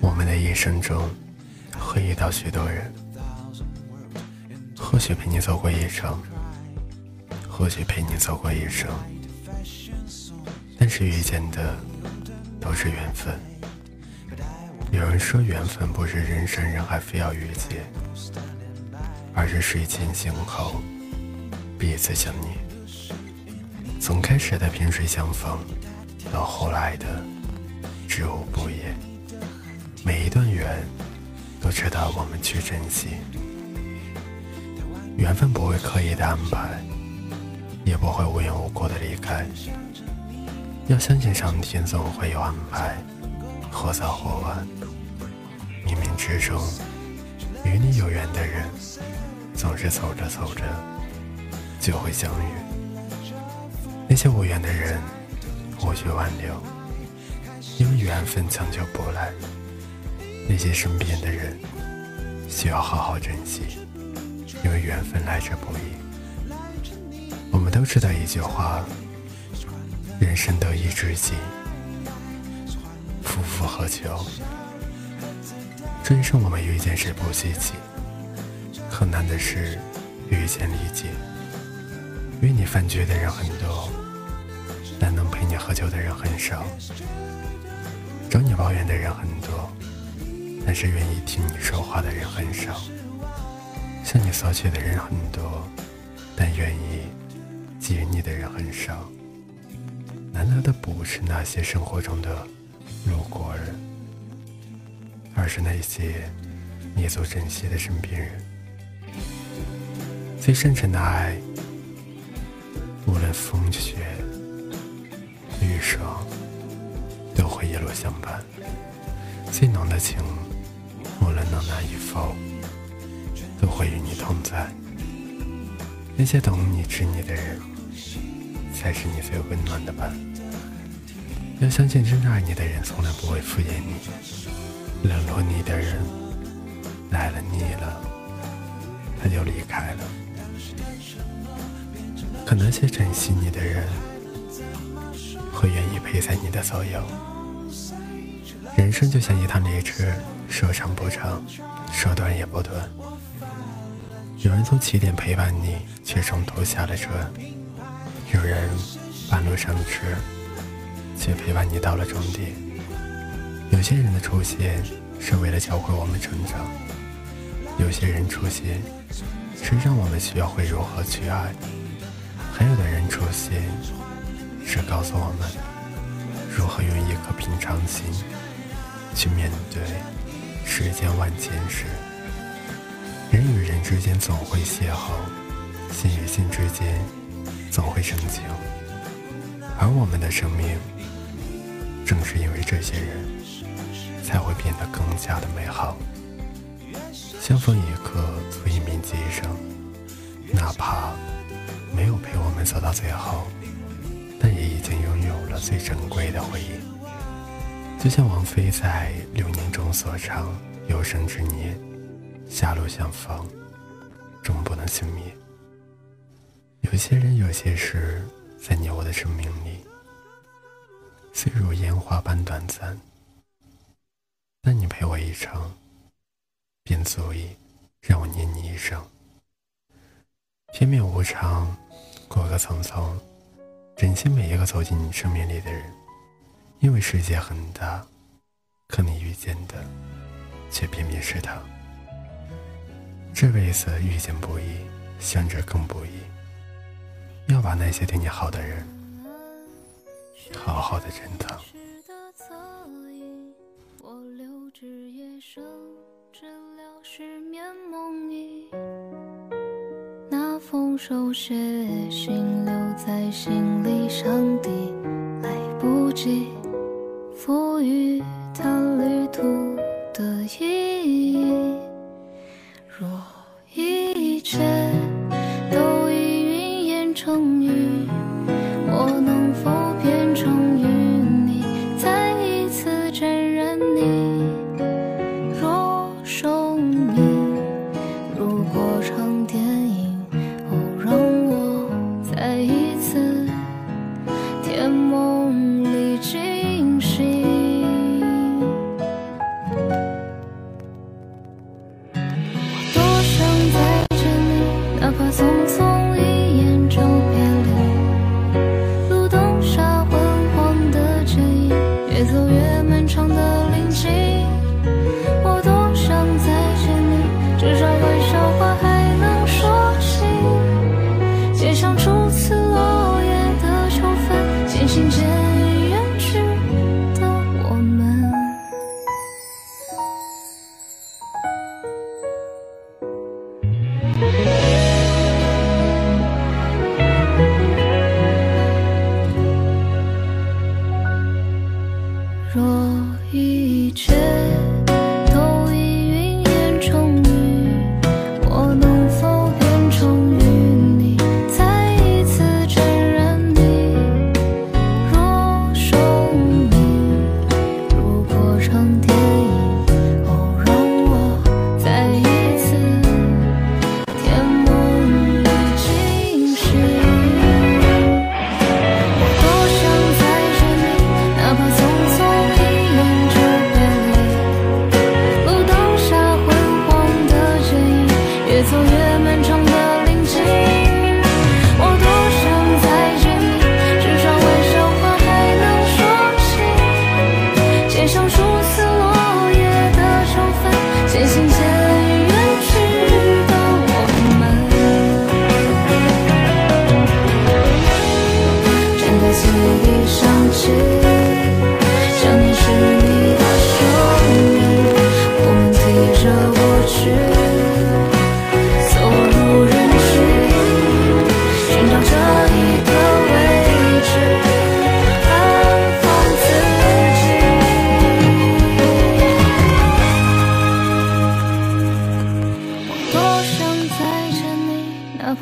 我们的一生中会遇到许多人，或许陪你走过一程，或许陪你走过一生，但是遇见的都是缘分。有人说，缘分不是人山人海非要遇见，而是水前相候，彼此相念。从开始的萍水相逢，到后来的知无不言，每一段缘都值得我们去珍惜。缘分不会刻意的安排，也不会无缘无故的离开。要相信上天总会有安排，或早或晚。冥冥之中，与你有缘的人，总是走着走着就会相遇。那些无缘的人，无需挽留，因为缘分强求不来。那些身边的人，需要好好珍惜，因为缘分来之不易。我们都知道一句话。人生得意知己，夫复何求？这一生我们遇见谁不稀奇，可难的是遇见理解。与你饭局的人很多，但能陪你喝酒的人很少；找你抱怨的人很多，但是愿意听你说话的人很少；向你索取的人很多，但愿意给予你的人很少。难得的不是那些生活中的路过人，而是那些你所珍惜的身边人。最深沉的爱，无论风雪雨霜，都会一路相伴；最浓的情，无论能难与否，都会与你同在。那些懂你、知你的人，才是你最温暖的伴。要相信，真正爱你的人从来不会敷衍你；冷落你的人，来了腻了，他就离开了。可那些珍惜你的人，会愿意陪在你的左右。人生就像一趟列车，说长不长，说短也不短。有人从起点陪伴你，却中途下了车；有人半路上车。却陪伴你到了终点。有些人的出现是为了教会我们成长，有些人出现是让我们学会如何去爱，还有的人出现是告诉我们如何用一颗平常心去面对世间万千事。人与人之间总会邂逅，心与心之间总会生情，而我们的生命。正是因为这些人，才会变得更加的美好。相逢一刻，足以铭记一生。哪怕没有陪我们走到最后，但也已经拥有了最珍贵的回忆。就像王菲在《流年》中所唱：“有生之年，狭路相逢，终不能幸免。”有些人，有些事，在你我的生命里。虽如烟花般短暂，但你陪我一程，便足以让我念你一生。天命无常，过客匆匆，珍惜每一个走进你生命里的人，因为世界很大，可你遇见的却偏偏是他。这辈子遇见不易，相知更不易，要把那些对你好的人。好好的珍藏。那封手写信留在行李箱底，来不及赋予它旅途的意义。若一切越走越漫长的林径。我多想再见你，至少玩笑话还能说起。街上初次落叶的秋分，渐行渐远去的我们。真的记忆想起，想念是你的声音，我们提着过去，